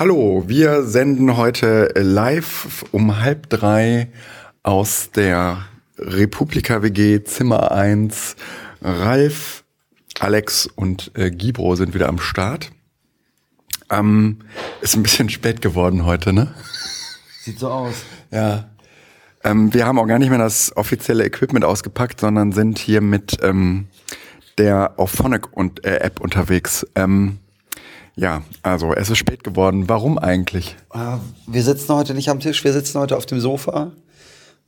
Hallo, wir senden heute live um halb drei aus der Republika WG Zimmer 1. Ralf, Alex und äh, Gibro sind wieder am Start. Ähm, ist ein bisschen spät geworden heute, ne? Sieht so aus. Ja. Ähm, wir haben auch gar nicht mehr das offizielle Equipment ausgepackt, sondern sind hier mit ähm, der Auphonic und äh, App unterwegs. Ähm, ja, also es ist spät geworden. Warum eigentlich? Äh, wir sitzen heute nicht am Tisch, wir sitzen heute auf dem Sofa.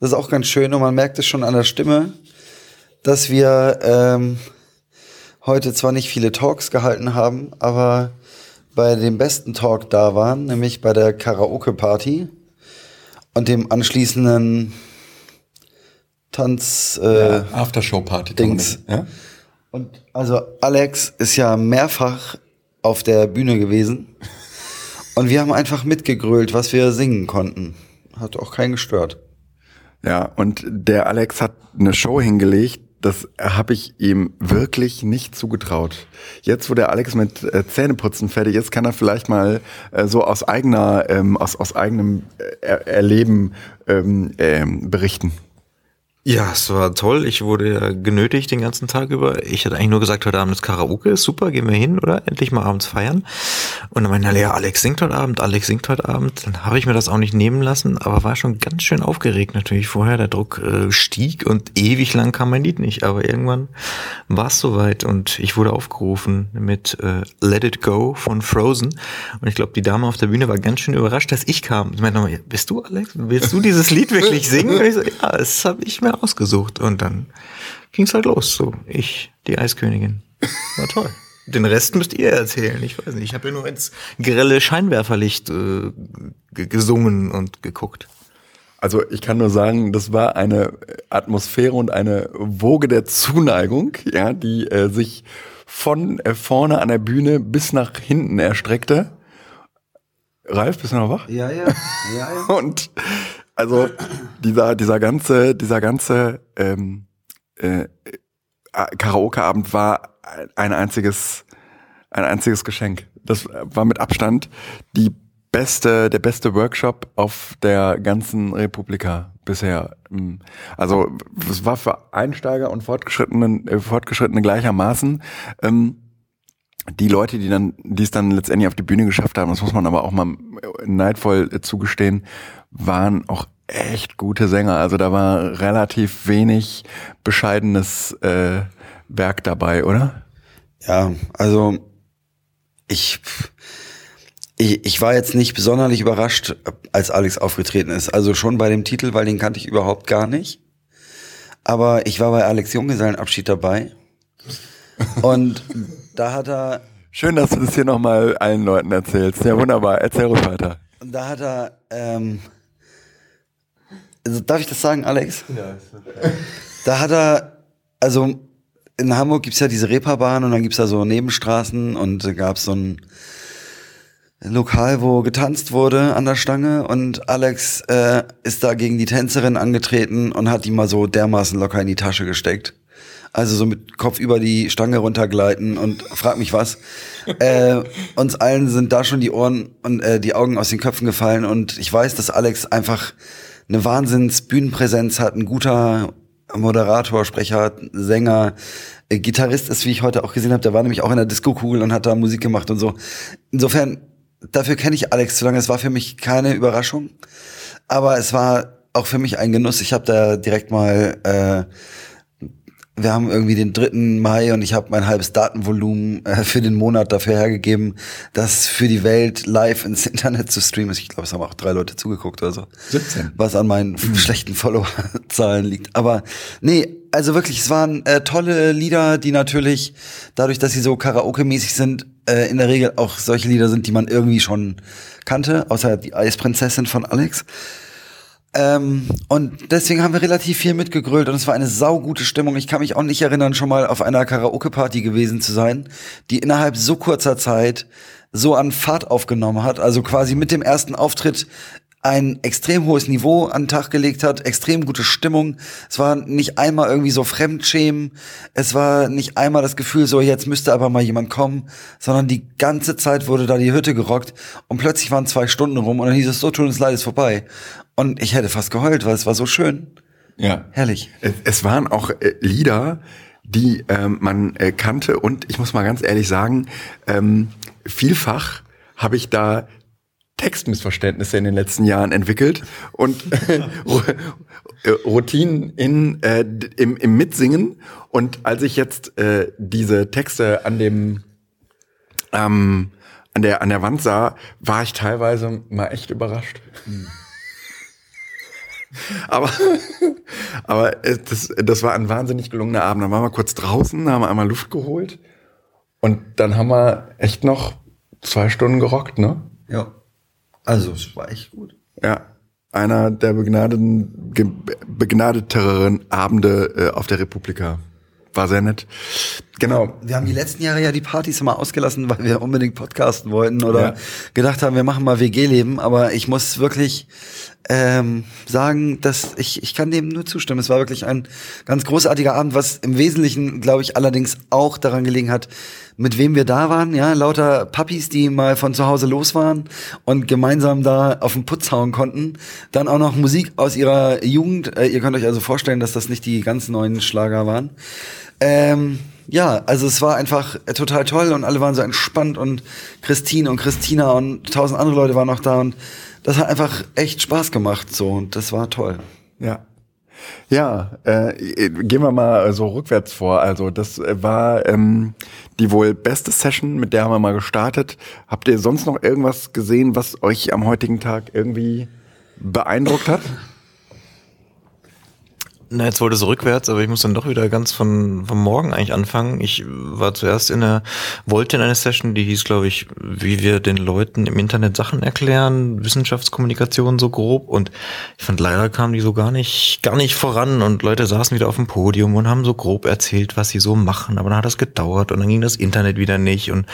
Das ist auch ganz schön und man merkt es schon an der Stimme, dass wir ähm, heute zwar nicht viele Talks gehalten haben, aber bei dem besten Talk da waren, nämlich bei der Karaoke-Party und dem anschließenden Tanz äh, ja, Aftershow-Party. Dings. Ja? Und also Alex ist ja mehrfach auf der Bühne gewesen. Und wir haben einfach mitgegrölt, was wir singen konnten. Hat auch keinen gestört. Ja, und der Alex hat eine Show hingelegt, das habe ich ihm wirklich nicht zugetraut. Jetzt, wo der Alex mit äh, Zähneputzen fertig ist, kann er vielleicht mal äh, so aus eigener, ähm, aus, aus eigenem äh, Erleben ähm, ähm, berichten. Ja, es war toll. Ich wurde ja genötigt den ganzen Tag über. Ich hatte eigentlich nur gesagt, heute Abend ist Karaoke, super, gehen wir hin, oder? Endlich mal abends feiern. Und dann meinte er, ja, Alex singt heute Abend, Alex singt heute Abend. Dann habe ich mir das auch nicht nehmen lassen, aber war schon ganz schön aufgeregt natürlich vorher. Der Druck äh, stieg und ewig lang kam mein Lied nicht. Aber irgendwann war es soweit und ich wurde aufgerufen mit äh, Let It Go von Frozen. Und ich glaube, die Dame auf der Bühne war ganz schön überrascht, dass ich kam. Sie meinte nochmal, bist du Alex? Willst du dieses Lied wirklich singen? Und ich so, ja, das habe ich mir ausgesucht. Und dann ging's halt los. So, ich, die Eiskönigin. War toll. Den Rest müsst ihr erzählen. Ich weiß nicht. Ich habe ja nur ins grelle Scheinwerferlicht äh, gesungen und geguckt. Also ich kann nur sagen, das war eine Atmosphäre und eine Woge der Zuneigung, ja, die äh, sich von äh, vorne an der Bühne bis nach hinten erstreckte. Ralf, bist du noch wach? Ja, ja. ja, ja. und also dieser, dieser ganze, dieser ganze ähm, äh, Karaoke-Abend war ein einziges, ein einziges Geschenk. Das war mit Abstand die beste, der beste Workshop auf der ganzen Republika bisher. Also es war für Einsteiger und Fortgeschrittenen, äh, Fortgeschrittene gleichermaßen. Ähm, die Leute, die dann, die es dann letztendlich auf die Bühne geschafft haben, das muss man aber auch mal neidvoll äh, zugestehen, waren auch echt gute Sänger. Also da war relativ wenig bescheidenes äh, Werk dabei, oder? Ja, also ich, ich, ich war jetzt nicht besonders überrascht, als Alex aufgetreten ist. Also schon bei dem Titel, weil den kannte ich überhaupt gar nicht. Aber ich war bei Alex Junggesellenabschied dabei. Und da hat er. Schön, dass du das hier nochmal allen Leuten erzählst. Ja, wunderbar. Erzähl ruhig weiter. Und da hat er, ähm, also darf ich das sagen, Alex? Ja. Da hat er, also in Hamburg gibt's ja diese Reeperbahn und dann gibt's da so Nebenstraßen und da gab's so ein Lokal, wo getanzt wurde an der Stange und Alex äh, ist da gegen die Tänzerin angetreten und hat die mal so dermaßen locker in die Tasche gesteckt. Also so mit Kopf über die Stange runtergleiten und frag mich was. äh, uns allen sind da schon die Ohren und äh, die Augen aus den Köpfen gefallen und ich weiß, dass Alex einfach eine Wahnsinns Bühnenpräsenz hat, ein guter Moderator, Sprecher, Sänger, äh, Gitarrist ist, wie ich heute auch gesehen habe, der war nämlich auch in der Disco-Kugel und hat da Musik gemacht und so. Insofern, dafür kenne ich Alex zu lange. Es war für mich keine Überraschung, aber es war auch für mich ein Genuss. Ich habe da direkt mal äh, wir haben irgendwie den 3. Mai und ich habe mein halbes Datenvolumen äh, für den Monat dafür hergegeben, das für die Welt live ins Internet zu streamen. Ich glaube, es haben auch drei Leute zugeguckt oder so. 17. Was an meinen mhm. schlechten Followerzahlen liegt. Aber nee, also wirklich, es waren äh, tolle Lieder, die natürlich, dadurch, dass sie so Karaoke-mäßig sind, äh, in der Regel auch solche Lieder sind, die man irgendwie schon kannte, außer die Eisprinzessin von Alex. Ähm, und deswegen haben wir relativ viel mitgegrölt und es war eine saugute Stimmung. Ich kann mich auch nicht erinnern, schon mal auf einer Karaoke-Party gewesen zu sein, die innerhalb so kurzer Zeit so an Fahrt aufgenommen hat. Also quasi mit dem ersten Auftritt ein extrem hohes Niveau an den Tag gelegt hat, extrem gute Stimmung. Es war nicht einmal irgendwie so Fremdschämen. Es war nicht einmal das Gefühl, so jetzt müsste aber mal jemand kommen, sondern die ganze Zeit wurde da die Hütte gerockt und plötzlich waren zwei Stunden rum und dann hieß es, so tut uns leid, ist vorbei. Und ich hätte fast geheult, weil es war so schön. Ja. Herrlich. Es, es waren auch äh, Lieder, die ähm, man äh, kannte und ich muss mal ganz ehrlich sagen, ähm, vielfach habe ich da Textmissverständnisse in den letzten Jahren entwickelt und äh, Routinen in, äh, im, im Mitsingen. Und als ich jetzt äh, diese Texte an dem ähm, an der an der Wand sah, war ich teilweise mal echt überrascht. aber aber äh, das, das war ein wahnsinnig gelungener Abend. Dann waren wir kurz draußen, haben wir einmal Luft geholt und dann haben wir echt noch zwei Stunden gerockt, ne? Ja. Also, es war echt gut. Ja, einer der begnadeten, begnadeteren Abende äh, auf der Republika. War sehr nett. Genau. Wir haben die letzten Jahre ja die Partys immer ausgelassen, weil wir unbedingt podcasten wollten oder Ja. gedacht haben, wir machen mal WG-Leben. Aber ich muss wirklich ähm, sagen, dass ich, ich kann dem nur zustimmen. Es war wirklich ein ganz großartiger Abend, was im Wesentlichen, glaube ich, allerdings auch daran gelegen hat, mit wem wir da waren. Ja, lauter Puppies, die mal von zu Hause los waren und gemeinsam da auf den Putz hauen konnten. Dann auch noch Musik aus ihrer Jugend. Äh, ihr könnt euch also vorstellen, dass das nicht die ganz neuen Schlager waren. Ähm, ja, also es war einfach äh, total toll und alle waren so entspannt und Christine und Christina und tausend andere Leute waren noch da und das hat einfach echt Spaß gemacht so und das war toll. Ja. Ja, äh, gehen wir mal so rückwärts vor. Also das äh, war ähm, die wohl beste Session, mit der haben wir mal gestartet. Habt ihr sonst noch irgendwas gesehen, was euch am heutigen Tag irgendwie beeindruckt hat? Na, jetzt wollte es rückwärts, aber ich muss dann doch wieder ganz von, von morgen eigentlich anfangen. Ich war zuerst in der, wollte in einer Session, die hieß, glaube ich, wie wir den Leuten im Internet Sachen erklären, Wissenschaftskommunikation so grob. Und ich fand, leider kam die so gar nicht, gar nicht voran und Leute saßen wieder auf dem Podium und haben so grob erzählt, was sie so machen. Aber dann hat das gedauert und dann ging das Internet wieder nicht und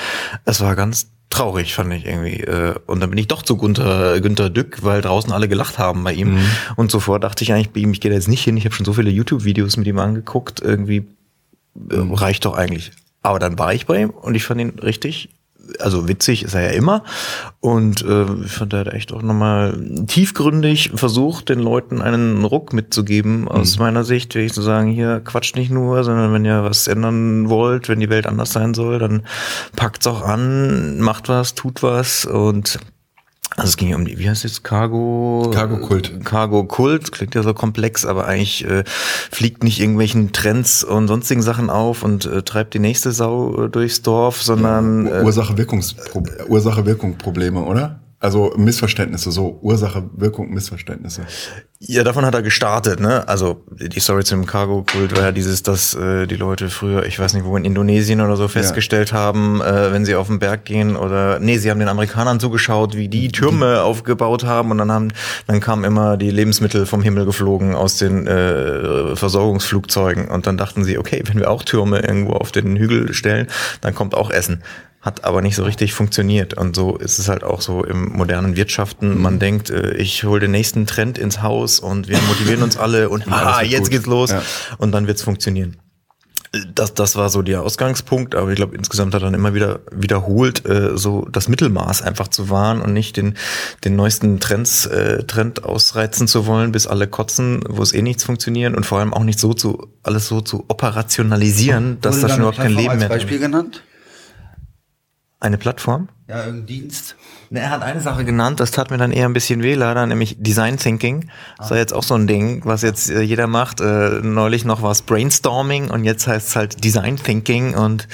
es war ganz traurig, fand ich irgendwie. Äh, Und dann bin ich doch zu Günther, Günther Dück, weil draußen alle gelacht haben bei ihm. Und zuvor dachte ich eigentlich bei ihm, ich gehe da jetzt nicht hin. Ich habe schon so viele YouTube-Videos mit ihm angeguckt. Irgendwie äh, reicht doch eigentlich. Aber dann war ich bei ihm und ich fand ihn richtig, also witzig ist er ja immer. Und äh, ich fand, er hat echt auch nochmal tiefgründig versucht, den Leuten einen Ruck mitzugeben. Aus meiner Sicht, will ich so sagen, hier quatscht nicht nur, sondern wenn ihr was ändern wollt, wenn die Welt anders sein soll, dann packt's auch an, macht was, tut was und also es ging ja um die, wie heißt es, Cargo? Cargo-Kult. Cargo-Kult, klingt ja so komplex, aber eigentlich äh, fliegt nicht irgendwelchen Trends und sonstigen Sachen auf und äh, treibt die nächste Sau äh, durchs Dorf, sondern äh, Ursache-Wirkungspro- Ursache-Wirkung-Probleme, oder? Also Missverständnisse, so Ursache-Wirkung-Missverständnisse. Ja, davon hat er gestartet, ne? Also die Story zum Cargo-Kult war ja dieses, dass äh, die Leute früher, ich weiß nicht wo, in Indonesien oder so festgestellt haben, äh, wenn sie auf den Berg gehen oder nee, sie haben den Amerikanern zugeschaut, wie die Türme aufgebaut haben und dann haben, dann kamen immer die Lebensmittel vom Himmel geflogen aus den äh, Versorgungsflugzeugen und dann dachten sie, okay, wenn wir auch Türme irgendwo auf den Hügel stellen, dann kommt auch Essen hat aber nicht so richtig funktioniert. Und so ist es halt auch so im modernen Wirtschaften. Man denkt, äh, ich hole den nächsten Trend ins Haus und wir motivieren uns alle und wird jetzt gut. geht's los Ja. und dann wird's funktionieren. Das, das war so der Ausgangspunkt, aber ich glaube, insgesamt hat er dann immer wieder wiederholt, äh, so das Mittelmaß einfach zu wahren und nicht den, den neuesten Trends, äh, Trend ausreizen zu wollen, bis alle kotzen, wo es eh nichts funktioniert und vor allem auch nicht so zu, alles so zu operationalisieren, dass Wurde da dann schon überhaupt kein Leben mehr als drin Beispiel genannt? Eine Plattform? Ja, irgendein Dienst. Er hat eine Sache genannt, das tat mir dann eher ein bisschen weh, leider, nämlich Design Thinking. Das war jetzt auch so ein Ding, was jetzt äh, jeder macht. Äh, neulich noch war es Brainstorming und jetzt heißt es halt Design Thinking und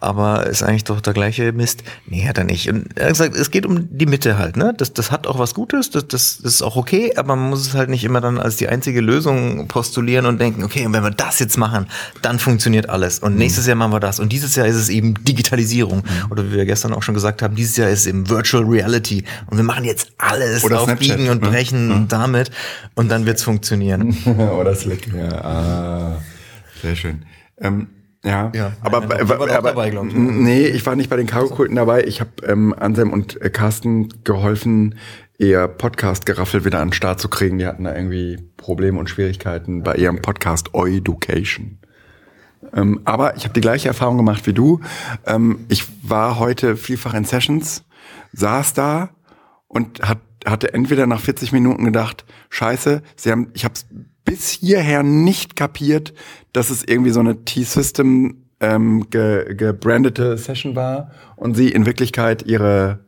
aber ist eigentlich doch der gleiche Mist. Nee, hat er nicht. Und er hat gesagt, es geht um die Mitte halt, ne? Das, das hat auch was Gutes, das, das, das ist auch okay, aber man muss es halt nicht immer dann als die einzige Lösung postulieren und denken, okay, und wenn wir das jetzt machen, dann funktioniert alles. Und nächstes Jahr machen wir das. Und dieses Jahr ist es eben Digitalisierung. Oder wie wir gestern auch schon gesagt haben, dieses Jahr ist es eben Virtual Reality. Und wir machen jetzt alles Oder auf Snapchat, Biegen und ne? Brechen damit. Und dann wird's funktionieren. Oder Slack. Ja, ah, sehr schön. Ähm, Ja, Ja, aber, meine, aber, aber dabei, ich. nee, ich war nicht bei den Cargo-Kulten dabei. Ich habe ähm, Anselm und äh, Carsten geholfen, ihr Podcast-Geraffel wieder an den Start zu kriegen. Die hatten da irgendwie Probleme und Schwierigkeiten bei ihrem Podcast Education. Ähm, aber ich habe die gleiche Erfahrung gemacht wie du. Ähm, ich war heute vielfach in Sessions, saß da und hat, hatte entweder nach 40 Minuten gedacht, scheiße, sie haben, ich habe bis hierher nicht kapiert, dass es irgendwie so eine T-System ähm, ge, gebrandete Session war und sie in Wirklichkeit ihre,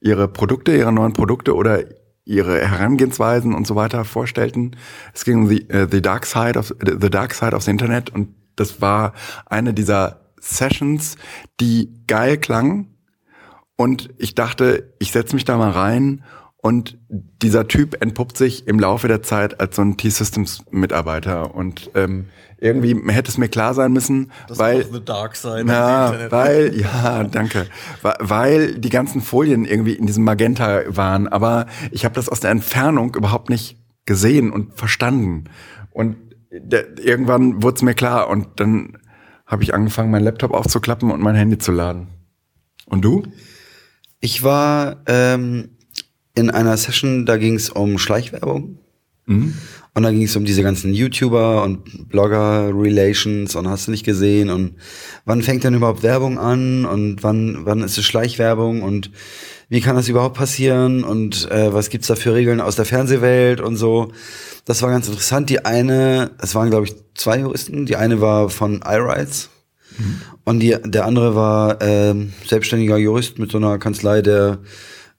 ihre Produkte, ihre neuen Produkte oder ihre Herangehensweisen und so weiter vorstellten. Es ging um the, uh, the dark side of the dark side of the Internet und das war eine dieser Sessions, die geil klang und ich dachte, ich setze mich da mal rein und dieser Typ entpuppt sich im Laufe der Zeit als so ein T-Systems-Mitarbeiter. Und ähm, irgendwie hätte es mir klar sein müssen, weil The Dark Side ja, weil, ja, danke. Weil die ganzen Folien irgendwie in diesem Magenta waren, aber ich habe das aus der Entfernung überhaupt nicht gesehen und verstanden. Und irgendwann wurde es mir klar und dann habe ich angefangen, meinen Laptop aufzuklappen und mein Handy zu laden. Und du? Ich war ähm, in einer Session, da ging es um Schleichwerbung. Und da ging es um diese ganzen YouTuber und Blogger-Relations und hast du nicht gesehen und wann fängt denn überhaupt Werbung an und wann, wann ist es Schleichwerbung und wie kann das überhaupt passieren und äh, was gibt's da für Regeln aus der Fernsehwelt und so. Das war ganz interessant. Die eine, es waren glaube ich zwei Juristen, die eine war von iRights und die, der andere war ähm, selbstständiger Jurist mit so einer Kanzlei, der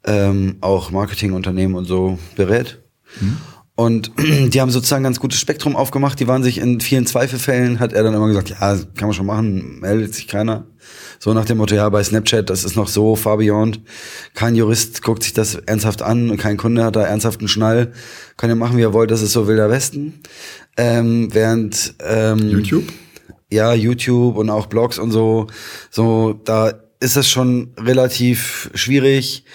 ähm, auch Marketingunternehmen und so berät. Und die haben sozusagen ein ganz gutes Spektrum aufgemacht. Die waren sich in vielen Zweifelfällen, hat er dann immer gesagt, ja, kann man schon machen, meldet sich keiner. So nach dem Motto, ja, bei Snapchat, das ist noch so far beyond. Kein Jurist guckt sich das ernsthaft an und kein Kunde hat da ernsthaft einen Schnall. Kann ja machen, wie er wollt, das ist so wilder Westen. Ähm, während ähm, YouTube? ja, YouTube und auch Blogs und so, so, da ist es schon relativ schwierig,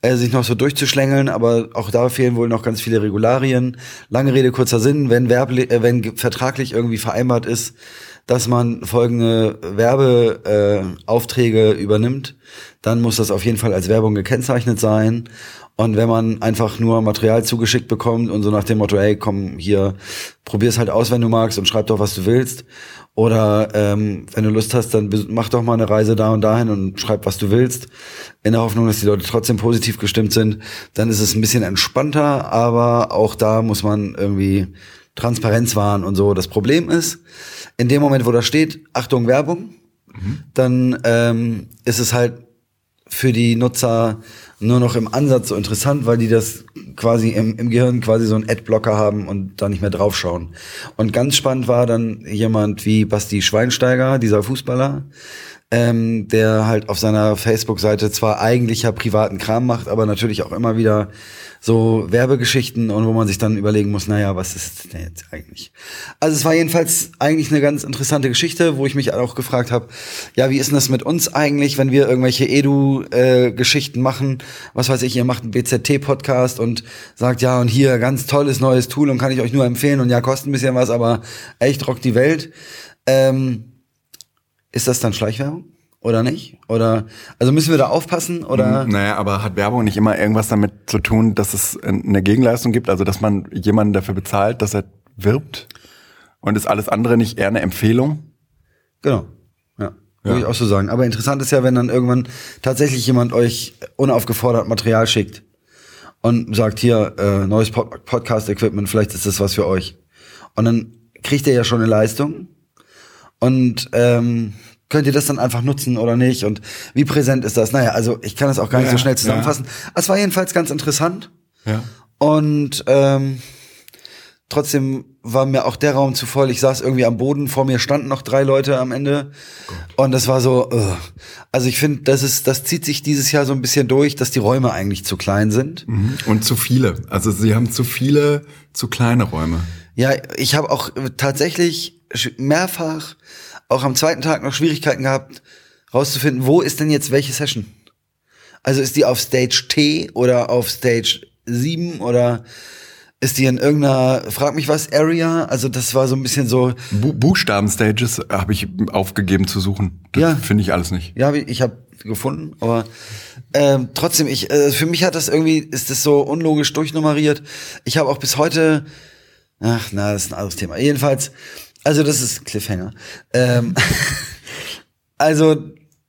äh, sich noch so durchzuschlängeln, aber auch da fehlen wohl noch ganz viele Regularien. Lange Rede, kurzer Sinn, wenn, werbli äh, wenn vertraglich irgendwie vereinbart ist, dass man folgende Werbeaufträge äh, übernimmt, dann muss das auf jeden Fall als Werbung gekennzeichnet sein. Und wenn man einfach nur Material zugeschickt bekommt und so nach dem Motto, hey, komm hier, probier's halt aus, wenn du magst und schreib doch, was du willst. Oder ähm, wenn du Lust hast, dann mach doch mal eine Reise da und dahin und schreib, was du willst. In der Hoffnung, dass die Leute trotzdem positiv gestimmt sind. Dann ist es ein bisschen entspannter, aber auch da muss man irgendwie Transparenz wahren und so. Das Problem ist, in dem Moment, wo da steht, Achtung, Werbung, dann ähm, ist es halt für die Nutzer nur noch im Ansatz so interessant, weil die das quasi im, im Gehirn quasi so einen Adblocker haben und da nicht mehr draufschauen. Und ganz spannend war dann jemand wie Basti Schweinsteiger, dieser Fußballer, ähm, der halt auf seiner Facebook-Seite zwar eigentlich ja privaten Kram macht, aber natürlich auch immer wieder so Werbegeschichten und wo man sich dann überlegen muss, naja, was ist denn jetzt eigentlich? Also es war jedenfalls eigentlich eine ganz interessante Geschichte, wo ich mich auch gefragt habe, ja, wie ist denn das mit uns eigentlich, wenn wir irgendwelche Edu-Geschichten machen? Was weiß ich, ihr macht einen BZT-Podcast und sagt, ja, und hier ganz tolles neues Tool und kann ich euch nur empfehlen und ja, kostet ein bisschen was, aber echt rockt die Welt. Ähm, ist das dann Schleichwerbung? Oder nicht? Oder also müssen wir da aufpassen? Oder Naja, aber hat Werbung nicht immer irgendwas damit zu tun, dass es eine Gegenleistung gibt? Also, dass man jemanden dafür bezahlt, dass er wirbt? Und ist alles andere nicht eher eine Empfehlung? Genau. Ja. Würde ich auch so sagen. Aber interessant ist ja, wenn dann irgendwann tatsächlich jemand euch unaufgefordert Material schickt und sagt, hier, äh, neues Pod Podcast-Equipment, vielleicht ist das was für euch. Und dann kriegt ihr ja schon eine Leistung. Und ähm, könnt ihr das dann einfach nutzen oder nicht? Und wie präsent ist das? Naja, also ich kann das auch gar nicht Ja, so schnell zusammenfassen. Es war jedenfalls ganz interessant. Ja. Und ähm, trotzdem war mir auch der Raum zu voll. Ich saß irgendwie am Boden, vor mir standen noch drei Leute am Ende. Und das war so, ugh. also ich finde, das ist, das zieht sich dieses Jahr so ein bisschen durch, dass die Räume eigentlich zu klein sind. Mhm. Und zu viele. Also, sie haben zu viele, zu kleine Räume. Ja, ich habe auch tatsächlich sch- mehrfach auch am zweiten Tag noch Schwierigkeiten gehabt, rauszufinden, wo ist denn jetzt welche Session? Also ist die auf Stage T oder auf Stage 7 oder ist die in irgendeiner, frag mich was, Area? Also das war so ein bisschen so. Bu Buchstabenstages habe ich aufgegeben zu suchen. Das Ja. finde ich alles nicht. Ja, ich habe gefunden, aber ähm, trotzdem, ich äh, für mich hat das irgendwie, ist das so unlogisch durchnummeriert. Ich habe auch bis heute, ach na, das ist ein anderes Thema. Jedenfalls, also das ist Cliffhanger. Ähm, also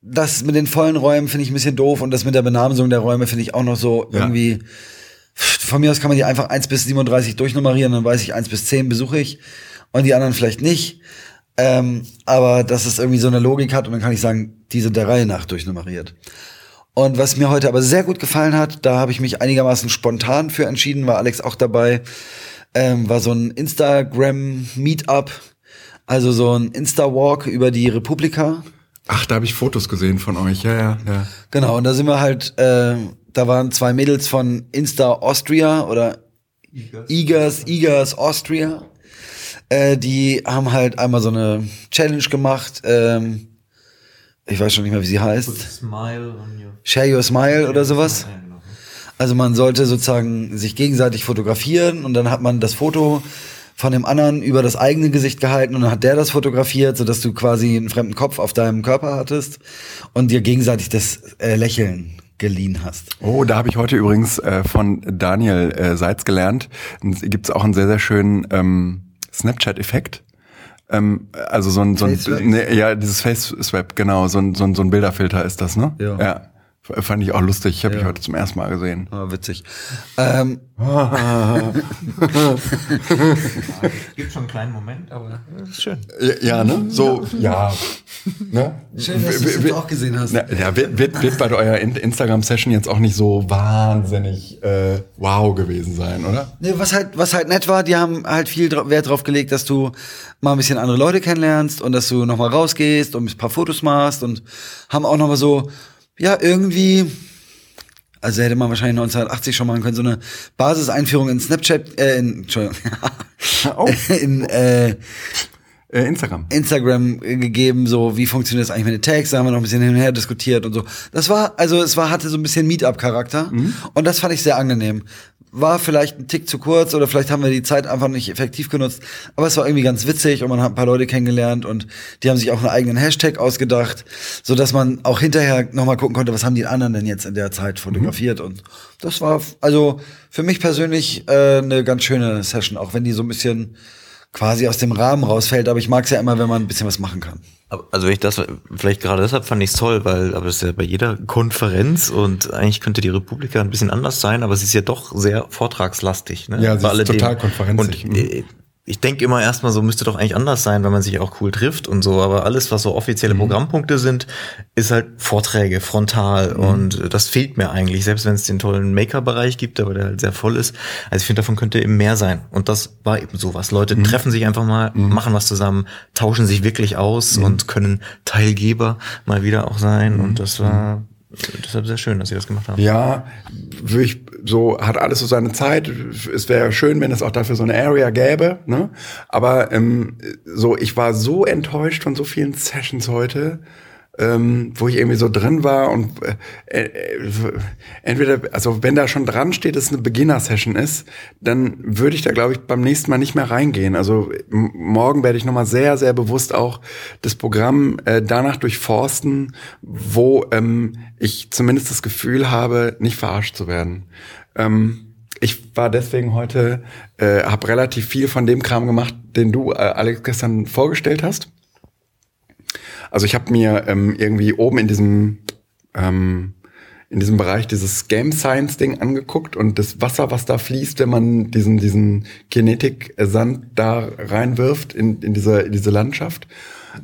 das mit den vollen Räumen finde ich ein bisschen doof und das mit der Benamsung der Räume finde ich auch noch so Ja. irgendwie. Von mir aus kann man die einfach 1 bis 37 durchnummerieren, dann weiß ich 1 bis 10 besuche ich und die anderen vielleicht nicht. Ähm, aber dass es irgendwie so eine Logik hat und dann kann ich sagen, die sind der Reihe nach durchnummeriert. Und was mir heute aber sehr gut gefallen hat, da habe ich mich einigermaßen spontan für entschieden, war Alex auch dabei, ähm, war so ein Instagram-Meetup, also so ein Insta-Walk über die Republika. Ach, da habe ich Fotos gesehen von euch. Ja, ja, ja. Genau, und da sind wir halt, äh, da waren zwei Mädels von Insta Austria oder Igers, Igers Austria. Äh, die haben halt einmal so eine Challenge gemacht. Ähm, ich weiß schon nicht mehr, wie sie heißt. Smile on your Share Your Smile oder sowas. Also man sollte sozusagen sich gegenseitig fotografieren und dann hat man das Foto von dem anderen über das eigene Gesicht gehalten und dann hat der das fotografiert, sodass du quasi einen fremden Kopf auf deinem Körper hattest und dir gegenseitig das äh, Lächeln geliehen hast. Oh, da habe ich heute übrigens äh, von Daniel äh, Seitz gelernt. Gibt es auch einen sehr, sehr schönen ähm, Snapchat-Effekt. Ähm, also so ein, so ein ne, ja, dieses Face-Swap, genau, so ein, so ein, so ein Bilderfilter ist das, ne? Ja. ja. Fand ich auch lustig. Ich habe Ja. ich heute zum ersten Mal gesehen. Ah, witzig. Ähm, Gibt schon einen kleinen Moment, aber das ist schön. Ja, ja ne? So, ja. Ne? Schön, dass du es auch gesehen hast. Na, ja, wird, wird, wird bei eurer In- Instagram-Session jetzt auch nicht so wahnsinnig äh, wow gewesen sein, oder? Nee, was halt, was halt nett war, die haben halt viel Wert drauf gelegt, dass du mal ein bisschen andere Leute kennenlernst und dass du noch mal rausgehst und ein paar Fotos machst und haben auch noch mal so, ja, irgendwie, also hätte man wahrscheinlich 1980 schon machen können, so eine Basiseinführung in Snapchat, äh, in, Entschuldigung, Oh. in äh, Äh, Instagram. Instagram gegeben, so wie funktioniert das eigentlich mit den Tags, da haben wir noch ein bisschen hin und her diskutiert und so. Das war, also es war, hatte so ein bisschen Meetup-Charakter und das fand ich sehr angenehm. War vielleicht ein Tick zu kurz oder vielleicht haben wir die Zeit einfach nicht effektiv genutzt, aber es war irgendwie ganz witzig und man hat ein paar Leute kennengelernt und die haben sich auch einen eigenen Hashtag ausgedacht, so dass man auch hinterher nochmal gucken konnte, was haben die anderen denn jetzt in der Zeit fotografiert. Und das war also für mich persönlich äh, eine ganz schöne Session, auch wenn die so ein bisschen quasi aus dem Rahmen rausfällt, aber ich mag es ja immer, wenn man ein bisschen was machen kann. Also wenn ich das, vielleicht gerade deshalb fand ich es toll, weil, aber das ist ja bei jeder Konferenz und eigentlich könnte die Republika ein bisschen anders sein, aber sie ist ja doch sehr vortragslastig. Ne? Ja, sie Bei ist total konferenzig. Und äh, ich denke immer erstmal so, müsste doch eigentlich anders sein, wenn man sich auch cool trifft und so, aber alles, was so offizielle Mhm. Programmpunkte sind, ist halt Vorträge, frontal Mhm. und äh, das fehlt mir eigentlich, selbst wenn es den tollen Maker-Bereich gibt, aber der halt sehr voll ist. Also ich finde, davon könnte eben mehr sein und das war eben sowas. Leute Mhm. treffen sich einfach mal, machen was zusammen, tauschen sich wirklich aus Mhm. und können Teilgeber mal wieder auch sein und das war deshalb sehr schön, dass sie das gemacht haben. Ja, ich, so hat alles so seine Zeit. Es wäre schön, wenn es auch dafür so eine Area gäbe. Ne? Aber ähm, so, ich war so enttäuscht von so vielen Sessions heute, ähm, wo ich irgendwie so drin war und äh, äh, entweder, also wenn da schon dran steht, dass es eine Beginner-Session ist, dann würde ich da, glaube ich, beim nächsten Mal nicht mehr reingehen. Also morgen werde ich nochmal sehr, sehr bewusst auch das Programm äh, danach durchforsten, wo ähm, ich zumindest das Gefühl habe, nicht verarscht zu werden. Ähm, ich war deswegen heute, äh, habe relativ viel von dem Kram gemacht, den du, äh, Alex, gestern vorgestellt hast. Also ich habe mir ähm, irgendwie oben in diesem ähm, in diesem Bereich dieses Game Science Ding angeguckt und das Wasser, was da fließt, wenn man diesen diesen Kinetik Sand da reinwirft in, in diese in diese Landschaft.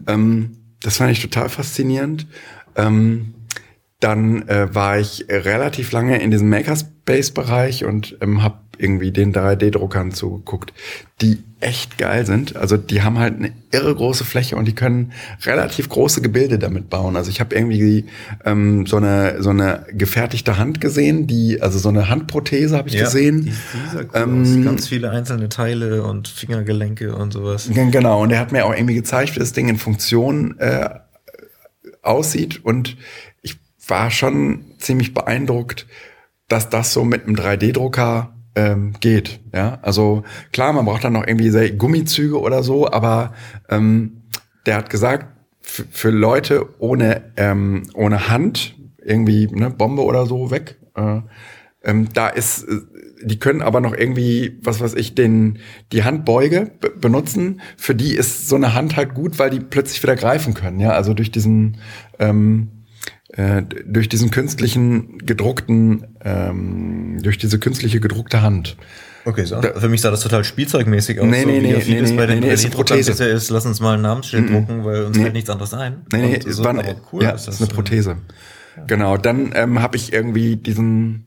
Ähm, das fand ich total faszinierend. Ähm, dann äh, war ich relativ lange in diesem Makerspace-Bereich und ähm, habe irgendwie den 3D-Druckern zugeguckt, die echt geil sind. Also die haben halt eine irre große Fläche und die können relativ große Gebilde damit bauen. Also ich habe irgendwie ähm, so eine so eine gefertigte Hand gesehen, die also so eine Handprothese habe ich gesehen. Ähm, ganz viele einzelne Teile und Fingergelenke und sowas. Gen- Genau, und er hat mir auch irgendwie gezeigt, wie das Ding in Funktion äh, aussieht. Und ich war schon ziemlich beeindruckt, dass das so mit einem 3D-Drucker ähm, geht. Ja, also klar, man braucht dann noch irgendwie sehr Gummizüge oder so, aber ähm, der hat gesagt, für Leute ohne ähm, ohne Hand irgendwie ne, Bombe oder so weg. Äh, ähm, da ist, äh, die können aber noch irgendwie, was weiß ich, den die Handbeuge benutzen. Für die ist so eine Hand halt gut, weil die plötzlich wieder greifen können. Ja, also durch diesen ähm, äh, durch diesen künstlichen gedruckten, ähm, durch diese künstliche gedruckte Hand. Okay, so. Da, für mich sah das total spielzeugmäßig aus. Nee, so nee, nee, nee, nee, bei den nee, nee, ist Prothese. Ist, ist, lass uns mal ein Namensschild mm -mm. drucken, weil uns nee. fällt nichts anderes ein. Nee, nee, so, war cool ja, ist das. ist eine Prothese. Ja. Genau, dann ähm, habe ich irgendwie diesen,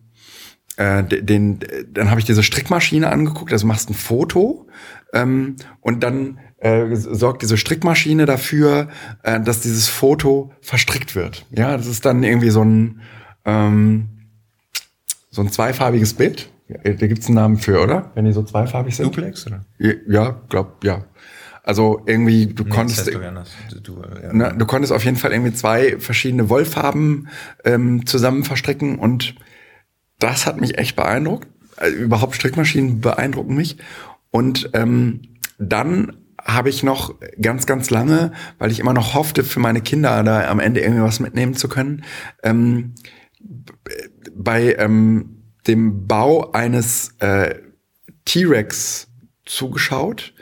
äh, den, dann habe ich diese Strickmaschine angeguckt, also machst ein Foto ähm, und dann äh, sorgt diese Strickmaschine dafür, äh, dass dieses Foto verstrickt wird. Ja, das ist dann irgendwie so ein ähm, so ein zweifarbiges Bild. Da gibt's einen Namen für, oder? Wenn die so zweifarbig sind. Duplex, oder? Ja, glaub, ja. Also irgendwie, du nee, konntest, du, du, ja. na, du konntest auf jeden Fall irgendwie zwei verschiedene Wollfarben ähm, zusammen verstricken und das hat mich echt beeindruckt. Also überhaupt Strickmaschinen beeindrucken mich. Und ähm, dann habe ich noch ganz, ganz lange, weil ich immer noch hoffte, für meine Kinder da am Ende irgendwie was mitnehmen zu können, ähm, bei ähm, dem Bau eines äh, T-Rex zugeschaut.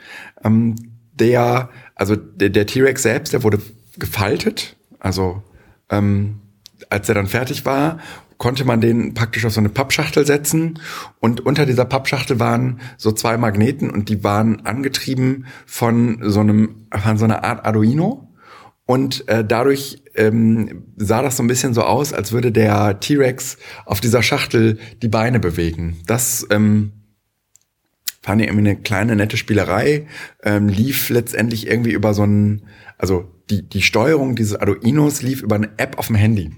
Ähm, der, also der, der T-Rex selbst, der wurde gefaltet. Also ähm, als er dann fertig war konnte man den praktisch auf so eine Pappschachtel setzen und unter dieser Pappschachtel waren so zwei Magneten und die waren angetrieben von so einem von so einer Art Arduino und äh, dadurch ähm, sah das so ein bisschen so aus, als würde der T-Rex auf dieser Schachtel die Beine bewegen. Das ähm, fand ich irgendwie eine kleine nette Spielerei, ähm, lief letztendlich irgendwie über so einen, also die die Steuerung dieses Arduinos lief über eine App auf dem Handy.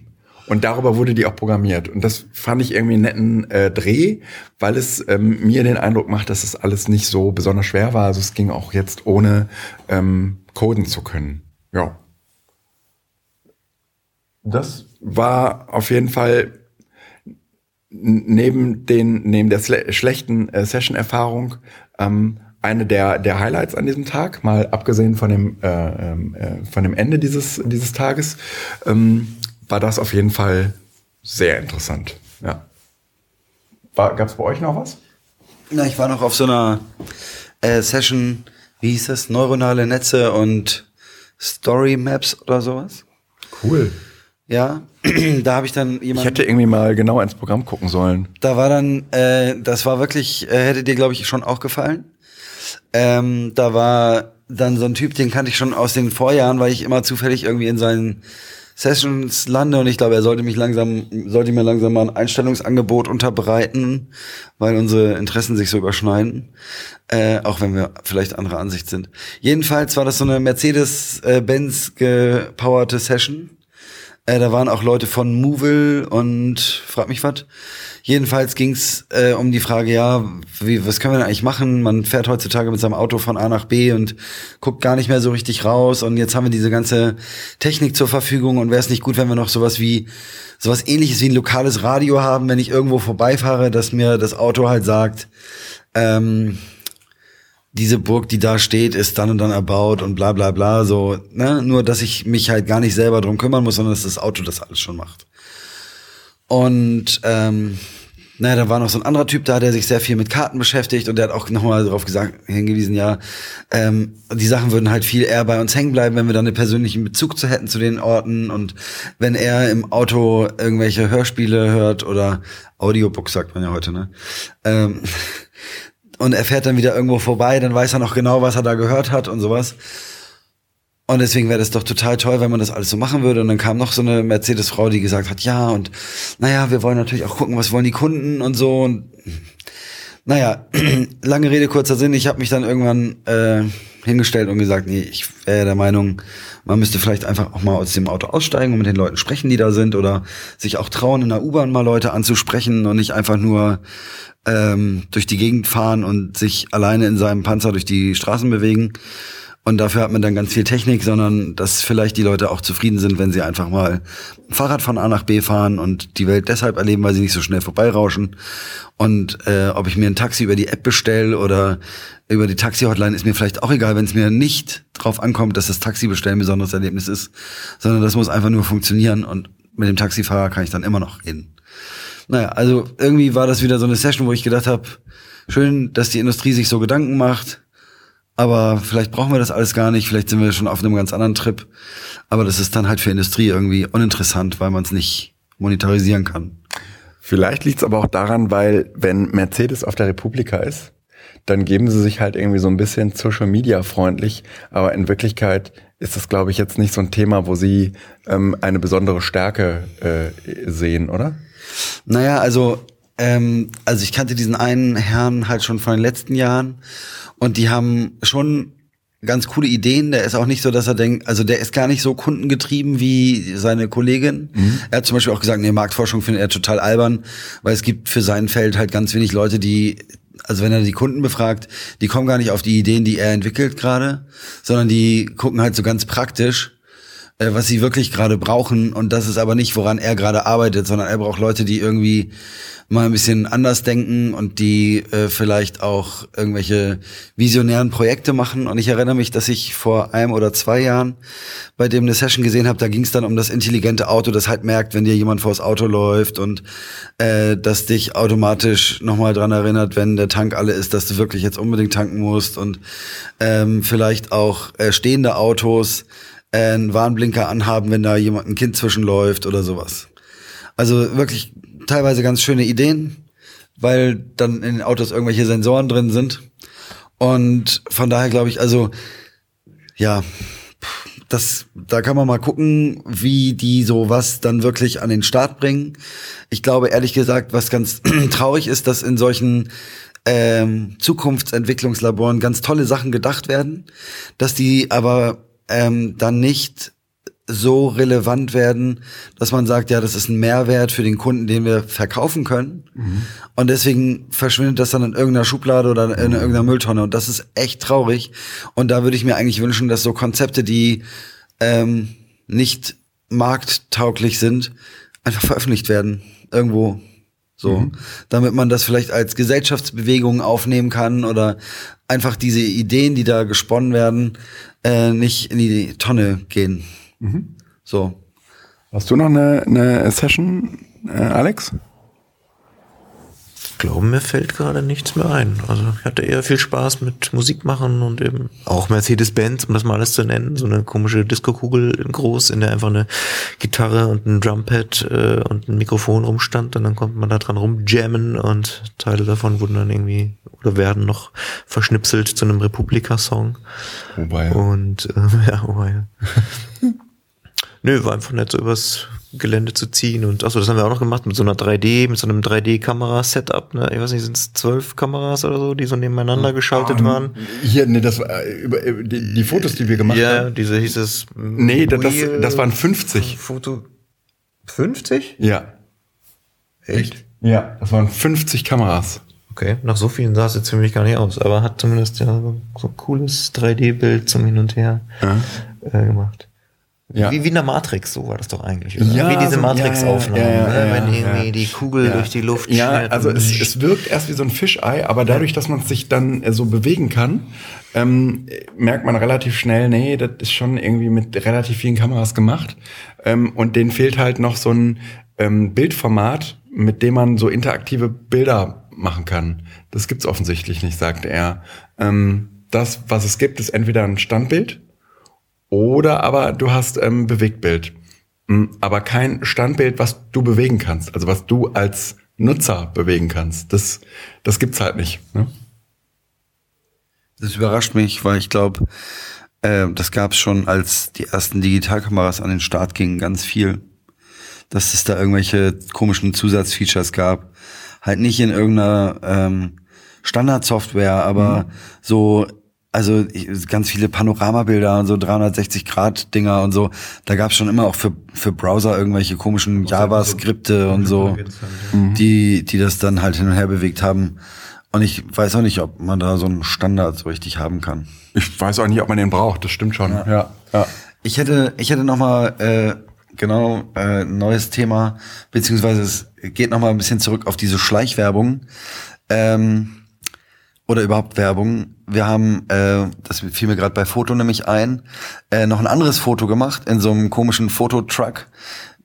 Und darüber wurde die auch programmiert. Und das fand ich irgendwie einen netten äh, Dreh, weil es ähm, mir den Eindruck macht, dass es alles nicht so besonders schwer war. Also es ging auch jetzt ohne ähm, coden zu können. Ja. Das war auf jeden Fall neben den neben der schlechten äh, Session-Erfahrung ähm, eine der der Highlights an diesem Tag, mal abgesehen von dem äh, ähm, äh, von dem Ende dieses dieses Tages. Ähm, war das auf jeden Fall sehr interessant. Ja. Gab es bei euch noch was? Na, ich war noch auf so einer äh, Session, wie hieß das? Neuronale Netze und Story Maps oder sowas. Cool. Ja, da habe ich dann jemand. Ich hätte irgendwie mal genau ins Programm gucken sollen. Da war dann, äh, das war wirklich, äh, hätte dir glaube ich schon auch gefallen. Ähm, da war dann so ein Typ, den kannte ich schon aus den Vorjahren, weil ich immer zufällig irgendwie in seinen Sessions lande und ich glaube, er sollte mich langsam, sollte mir langsam mal ein Einstellungsangebot unterbreiten, weil unsere Interessen sich so überschneiden, äh, auch wenn wir vielleicht anderer Ansicht sind. Jedenfalls war das so eine Mercedes-Benz gepowerte Session. Äh, da waren auch Leute von Movil und frag mich was. Jedenfalls ging es äh, um die Frage, ja, wie, was können wir denn eigentlich machen? Man fährt heutzutage mit seinem Auto von A nach B und guckt gar nicht mehr so richtig raus. Und jetzt haben wir diese ganze Technik zur Verfügung. Und wäre es nicht gut, wenn wir noch sowas wie sowas ähnliches wie ein lokales Radio haben, wenn ich irgendwo vorbeifahre, dass mir das Auto halt sagt, ähm, diese Burg, die da steht, ist dann und dann erbaut und bla bla bla. So, ne? Nur dass ich mich halt gar nicht selber drum kümmern muss, sondern dass das Auto das alles schon macht. Und ähm, naja, da war noch so ein anderer Typ da, der sich sehr viel mit Karten beschäftigt und der hat auch nochmal darauf gesagt, hingewiesen, ja, ähm, die Sachen würden halt viel eher bei uns hängen bleiben, wenn wir dann einen persönlichen Bezug zu hätten zu den Orten und wenn er im Auto irgendwelche Hörspiele hört oder Audiobooks sagt man ja heute, ne? Ähm, und er fährt dann wieder irgendwo vorbei, dann weiß er noch genau, was er da gehört hat und sowas. Und deswegen wäre das doch total toll, wenn man das alles so machen würde. Und dann kam noch so eine Mercedes-Frau, die gesagt hat, ja, und naja, wir wollen natürlich auch gucken, was wollen die Kunden und so. Und naja, lange Rede, kurzer Sinn. Ich habe mich dann irgendwann äh, hingestellt und gesagt, nee, ich wäre der Meinung, man müsste vielleicht einfach auch mal aus dem Auto aussteigen und mit den Leuten sprechen, die da sind, oder sich auch trauen, in der U-Bahn mal Leute anzusprechen und nicht einfach nur ähm, durch die Gegend fahren und sich alleine in seinem Panzer durch die Straßen bewegen. Und dafür hat man dann ganz viel Technik, sondern dass vielleicht die Leute auch zufrieden sind, wenn sie einfach mal Fahrrad von A nach B fahren und die Welt deshalb erleben, weil sie nicht so schnell vorbeirauschen. Und äh, ob ich mir ein Taxi über die App bestelle oder über die Taxi-Hotline, ist mir vielleicht auch egal, wenn es mir nicht drauf ankommt, dass das Taxi bestellen ein besonderes Erlebnis ist, sondern das muss einfach nur funktionieren und mit dem Taxifahrer kann ich dann immer noch reden. Naja, also irgendwie war das wieder so eine Session, wo ich gedacht habe, schön, dass die Industrie sich so Gedanken macht aber vielleicht brauchen wir das alles gar nicht, vielleicht sind wir schon auf einem ganz anderen Trip. Aber das ist dann halt für Industrie irgendwie uninteressant, weil man es nicht monetarisieren kann. Vielleicht liegt es aber auch daran, weil wenn Mercedes auf der Republika ist, dann geben sie sich halt irgendwie so ein bisschen Social Media freundlich, aber in Wirklichkeit ist das, glaube ich, jetzt nicht so ein Thema, wo sie ähm, eine besondere Stärke äh, sehen, oder? Naja, also ähm, also ich kannte diesen einen Herrn halt schon von den letzten Jahren und die haben schon ganz coole Ideen. Der ist auch nicht so, dass er denkt, also der ist gar nicht so kundengetrieben wie seine Kollegin. Mhm. Er hat zum Beispiel auch gesagt, nee, Marktforschung findet er total albern, weil es gibt für sein Feld halt ganz wenig Leute, die, also wenn er die Kunden befragt, die kommen gar nicht auf die Ideen, die er entwickelt gerade, sondern die gucken halt so ganz praktisch äh, was sie wirklich gerade brauchen. Und das ist aber nicht, woran er gerade arbeitet, sondern er braucht Leute, die irgendwie mal ein bisschen anders denken und die äh, vielleicht auch irgendwelche visionären Projekte machen. Und ich erinnere mich, dass ich vor einem oder zwei Jahren bei dem eine Session gesehen habe, da ging es dann um das intelligente Auto, das halt merkt, wenn dir jemand vors Auto läuft und äh, das dich automatisch nochmal dran erinnert, wenn der Tank alle ist, dass du wirklich jetzt unbedingt tanken musst und ähm, vielleicht auch äh, stehende Autos einen Warnblinker anhaben, wenn da jemand ein Kind zwischenläuft oder sowas. Also wirklich teilweise ganz schöne Ideen, weil dann in den Autos irgendwelche Sensoren drin sind. Und von daher glaube ich, also ja, das, da kann man mal gucken, wie die sowas dann wirklich an den Start bringen. Ich glaube ehrlich gesagt, was ganz traurig ist, dass in solchen ähm, Zukunftsentwicklungslaboren ganz tolle Sachen gedacht werden, dass die aber ähm, dann nicht so relevant werden, dass man sagt, ja, das ist ein Mehrwert für den Kunden, den wir verkaufen können. Mhm. Und deswegen verschwindet das dann in irgendeiner Schublade oder in irgendeiner Mülltonne. Und das ist echt traurig. Und da würde ich mir eigentlich wünschen, dass so Konzepte, die ähm, nicht markttauglich sind, einfach veröffentlicht werden. Irgendwo. So. Mhm. Damit man das vielleicht als Gesellschaftsbewegung aufnehmen kann oder einfach diese Ideen, die da gesponnen werden, äh, nicht in die Tonne gehen. Mhm. So. Hast du noch eine, eine Session, äh, Alex? Ich glaube, mir fällt gerade nichts mehr ein. Also ich hatte eher viel Spaß mit Musik machen und eben auch Mercedes-Benz, um das mal alles zu nennen, so eine komische Disco-Kugel groß, in der einfach eine Gitarre und ein Drumpad äh, und ein Mikrofon rumstand und dann konnte man da dran rumjammen und Teile davon wurden dann irgendwie oder werden noch verschnipselt zu einem Republika-Song. Wobei. Und äh, ja, wobei. Nö, war einfach nett, so übers Gelände zu ziehen. Und achso, das haben wir auch noch gemacht mit so einer 3D, mit so einem 3D-Kamera-Setup. Ne? Ich weiß nicht, sind es zwölf Kameras oder so, die so nebeneinander geschaltet um, waren? Hier, nee, das war äh, über, über die, die, Fotos, die wir gemacht ja, haben. Ja, diese hieß es. Nee, das, das, waren 50. Foto 50? Ja. Echt? Ja, das waren 50 Kameras. Okay, nach so vielen sah es jetzt für mich gar nicht aus, aber hat zumindest ja so, so ein cooles 3D-Bild zum Hin und Her ja. äh, gemacht. Ja. Wie, wie in der Matrix, so war das doch eigentlich. Oder? Ja, wie diese so, Matrix-Aufnahmen, ja, ja, ne? wenn irgendwie die Kugel durch die Luft Ja, also es, es wirkt erst wie so ein Fischei, aber dadurch, dass man sich dann äh, so bewegen kann, ähm, merkt man relativ schnell, nee, das ist schon irgendwie mit relativ vielen Kameras gemacht. Ähm, und denen fehlt halt noch so ein ähm, Bildformat, mit dem man so interaktive Bilder machen kann. Das gibt's offensichtlich nicht, sagt er. Ähm, das, was es gibt, ist entweder ein Standbild oder aber du hast ähm, Bewegtbild. Hm, aber kein Standbild, was du bewegen kannst, also was du als Nutzer bewegen kannst. Das, das gibt's halt nicht. Ne? Das überrascht mich, weil ich glaube, äh, das gab's schon, als die ersten Digitalkameras an den Start gingen, ganz viel. Dass es da irgendwelche komischen Zusatzfeatures gab. Halt nicht in irgendeiner ähm, Standardsoftware, aber mhm. so also ganz viele Panoramabilder und so 360 Grad Dinger und so. Da gab es schon immer auch für für Browser irgendwelche komischen JavaScripte und so, mhm. die die das dann halt hin und her bewegt haben. Und ich weiß auch nicht, ob man da so einen Standard so richtig haben kann. Ich weiß auch nicht, ob man den braucht, das stimmt schon. Ja, ja. Ich hätte, ich hätte noch mal äh, genau äh, ein neues Thema, beziehungsweise es geht noch mal ein bisschen zurück auf diese Schleichwerbung ähm, oder überhaupt Werbung. Wir haben, äh, das fiel mir gerade bei Foto nämlich ein, äh, noch ein anderes Foto gemacht in so einem komischen Fototruck,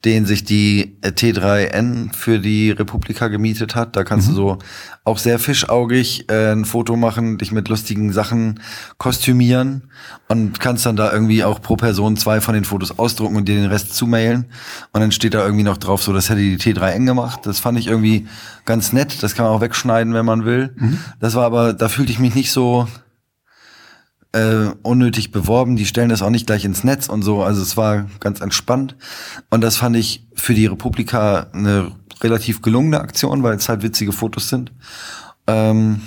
den sich die äh, T3N für die Republika gemietet hat. Da kannst du so auch sehr fischaugig äh, ein Foto machen, dich mit lustigen Sachen kostümieren und kannst dann da irgendwie auch pro Person zwei von den Fotos ausdrucken und dir den Rest zumailen. Und dann steht da irgendwie noch drauf, so das hätte die T3N gemacht. Das fand ich irgendwie ganz nett. Das kann man auch wegschneiden, wenn man will. Das war aber, da fühlte ich mich nicht so äh, unnötig beworben. Die stellen das auch nicht gleich ins Netz und so. Also es war ganz entspannt. Und das fand ich für die Republika eine relativ gelungene Aktion, weil es halt witzige Fotos sind. Ähm,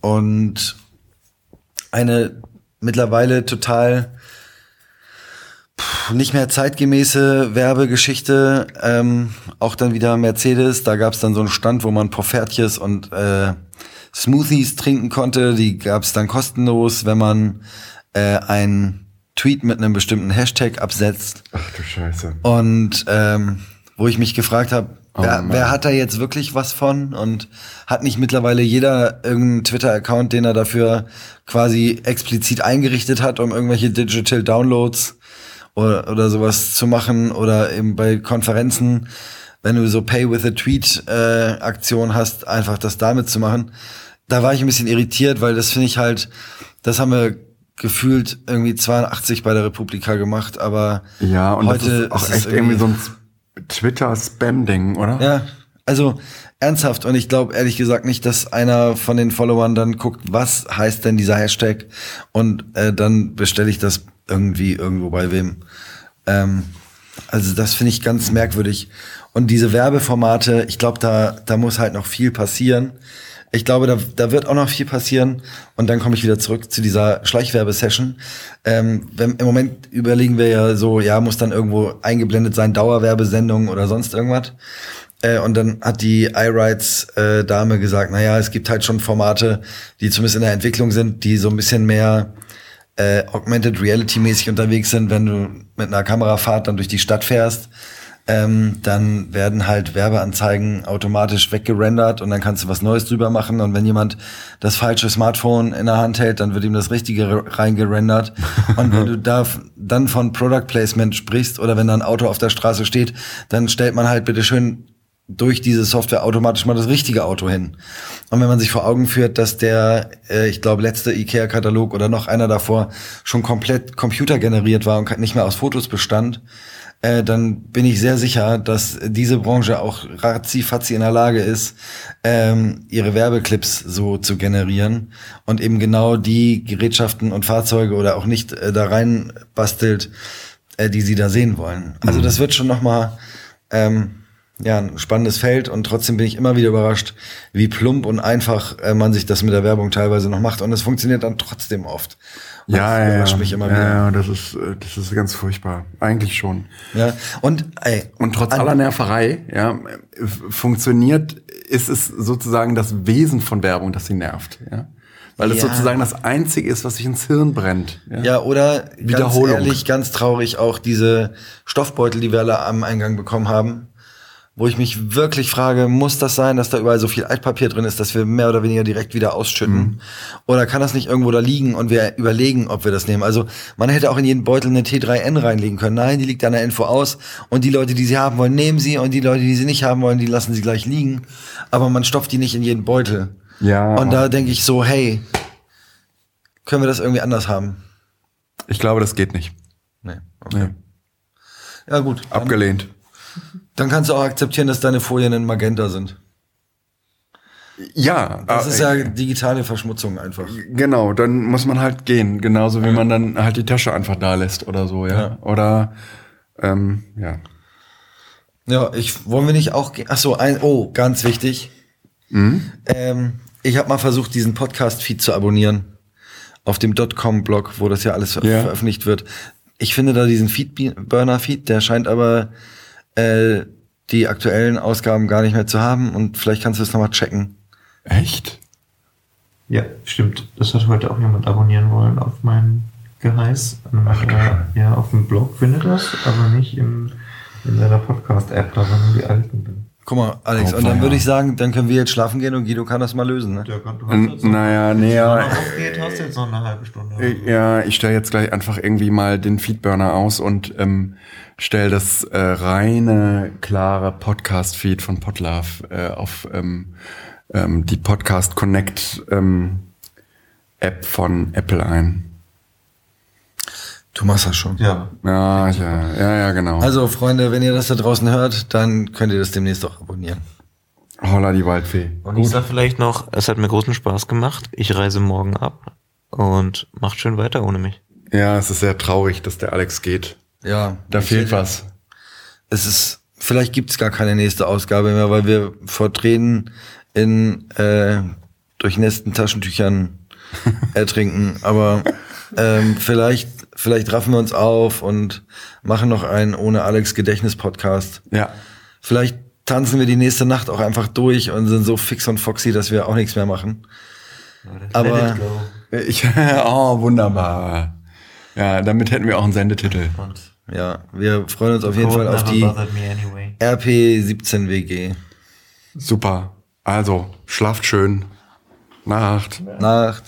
und eine mittlerweile total nicht mehr zeitgemäße Werbegeschichte. Ähm, auch dann wieder Mercedes. Da gab es dann so einen Stand, wo man Poffertjes und äh, Smoothies trinken konnte. Die gab es dann kostenlos, wenn man äh, einen Tweet mit einem bestimmten Hashtag absetzt. Ach du Scheiße. Und ähm, wo ich mich gefragt habe, wer, Mann. wer hat da jetzt wirklich was von? Und hat nicht mittlerweile jeder irgendeinen Twitter-Account, den er dafür quasi explizit eingerichtet hat, um irgendwelche Digital Downloads oder, oder sowas zu machen oder eben bei Konferenzen, wenn du so Pay with a Tweet äh, Aktion hast, einfach das damit zu machen. Da war ich ein bisschen irritiert, weil das finde ich halt, das haben wir gefühlt irgendwie 82 bei der Republika gemacht, aber Ja, und heute das ist auch echt irgendwie so ein Twitter-Spam-Ding, oder? ja, also ernsthaft. Und ich glaube ehrlich gesagt nicht, dass einer von den Followern dann guckt, was heißt denn dieser Hashtag und äh, dann bestelle ich das irgendwie irgendwo bei wem. Ähm, also das finde ich ganz merkwürdig. Und diese Werbeformate, ich glaube, da, da muss halt noch viel passieren. Ich glaube, da, da wird auch noch viel passieren. Und dann komme ich wieder zurück zu dieser Schleichwerbesession. Ähm, wenn, Im Moment überlegen wir ja so, ja, muss dann irgendwo eingeblendet sein, Dauerwerbesendung oder sonst irgendwas. Äh, und dann hat die iRights-Dame gesagt, naja, es gibt halt schon Formate, die zumindest in der Entwicklung sind, die so ein bisschen mehr äh, Augmented Reality mäßig unterwegs sind, wenn du mit einer Kamerafahrt dann durch die Stadt fährst, ähm, dann werden halt Werbeanzeigen automatisch weggerendert und dann kannst du was Neues drüber machen und wenn jemand das falsche Smartphone in der Hand hält, dann wird ihm das richtige re- reingerendert. Und wenn du da dann von Product Placement sprichst oder wenn da ein Auto auf der Straße steht, dann stellt man halt bitte schön durch diese Software automatisch mal das richtige Auto hin. Und wenn man sich vor Augen führt, dass der, äh, ich glaube, letzte IKEA-Katalog oder noch einer davor schon komplett computergeneriert war und nicht mehr aus Fotos bestand, äh, dann bin ich sehr sicher, dass diese Branche auch ratzi-fatzi in der Lage ist, ähm, ihre Werbeclips so zu generieren und eben genau die Gerätschaften und Fahrzeuge oder auch nicht äh, da rein bastelt, äh, die sie da sehen wollen. Also das wird schon noch mal ähm, ja, ein spannendes Feld und trotzdem bin ich immer wieder überrascht, wie plump und einfach äh, man sich das mit der Werbung teilweise noch macht und es funktioniert dann trotzdem oft. Und Ja, das überrascht ja. mich immer ja, wieder. ja, das ist, äh, das ist ganz furchtbar. Eigentlich schon. Ja. Und ey, Und trotz aller Nerverei, ja, funktioniert, ist es sozusagen das Wesen von Werbung, das sie nervt, ja. Weil es Ja. sozusagen das Einzige ist, was sich ins Hirn brennt. Ja. Ja, oder ganz Wiederholung. ehrlich, ganz traurig auch diese Stoffbeutel, die wir alle am Eingang bekommen haben, wo ich mich wirklich frage, muss das sein, dass da überall so viel Altpapier drin ist, dass wir mehr oder weniger direkt wieder ausschütten? Mhm. Oder kann das nicht irgendwo da liegen und wir überlegen, ob wir das nehmen? Also man hätte auch in jeden Beutel eine T3N reinlegen können. Nein, die liegt an der Info aus und die Leute, die sie haben wollen, nehmen sie und die Leute, die sie nicht haben wollen, die lassen sie gleich liegen. Aber man stopft die nicht in jeden Beutel. Ja. Und da denke ich so, hey, können wir das irgendwie anders haben? Ich glaube, das geht nicht. Nee. Okay. Nee. Ja, gut. Abgelehnt. Dann kannst du auch akzeptieren, dass deine Folien in Magenta sind. Ja. Das äh, ist ja digitale Verschmutzung einfach. Genau, dann muss man halt gehen. Genauso wie man dann halt die Tasche einfach da lässt oder so, ja. Ja. Oder, ähm, ja. Ja, ich wollen wir nicht auch gehen. Ach so, ein oh, ganz wichtig. Mhm. Ähm, ich habe mal versucht, diesen Podcast-Feed zu abonnieren auf dem .com-Blog, wo das ja alles Ja. veröffentlicht wird. Ich finde da diesen Feed-Burner-Feed, der scheint aber äh, die aktuellen Ausgaben gar nicht mehr zu haben und vielleicht kannst du es nochmal checken. Echt? Ja, stimmt. Das hat heute auch jemand abonnieren wollen auf mein Geheiß. Ach, äh, ja, auf dem Blog findet das, aber nicht im, in seiner Podcast-App, da waren nur die alten. Guck mal, Alex, Oh, und dann würde ich sagen, dann können wir jetzt schlafen gehen und Guido kann das mal lösen, ne? Ja, du N- naja, nee, ja. aufgeht, hast du jetzt noch eine halbe Stunde. Ja, ich stelle jetzt gleich einfach irgendwie mal den Feedburner aus und ähm, stelle das äh, reine, klare Podcast-Feed von Podlove äh, auf ähm, ähm, die Podcast Connect ähm, App von Apple ein. Du machst das schon. Ja. Ja, ja, ja, ja, genau. Also, Freunde, wenn ihr das da draußen hört, dann könnt ihr das demnächst auch abonnieren. Holla die Waldfee. Und ich sag vielleicht noch, es hat mir großen Spaß gemacht. Ich reise morgen ab und macht schön weiter ohne mich. Ja, es ist sehr traurig, dass der Alex geht. Ja. Da fehlt was. Es ist, vielleicht gibt's gar keine nächste Ausgabe mehr, weil wir vor Tränen in äh, durchnässten Taschentüchern ertrinken. Aber ähm, vielleicht, vielleicht raffen wir uns auf und machen noch einen ohne Alex Gedächtnis-Podcast. Ja. Vielleicht tanzen wir die nächste Nacht auch einfach durch und sind so fix und foxy, dass wir auch nichts mehr machen. Aber- Let it go. Ich, oh, wunderbar. Ja, damit hätten wir auch einen Sendetitel. Und Ja, wir freuen uns auf jeden Fall auf die anyway. RP17 WG. Super. Also, schlaft schön. Nacht. Nacht.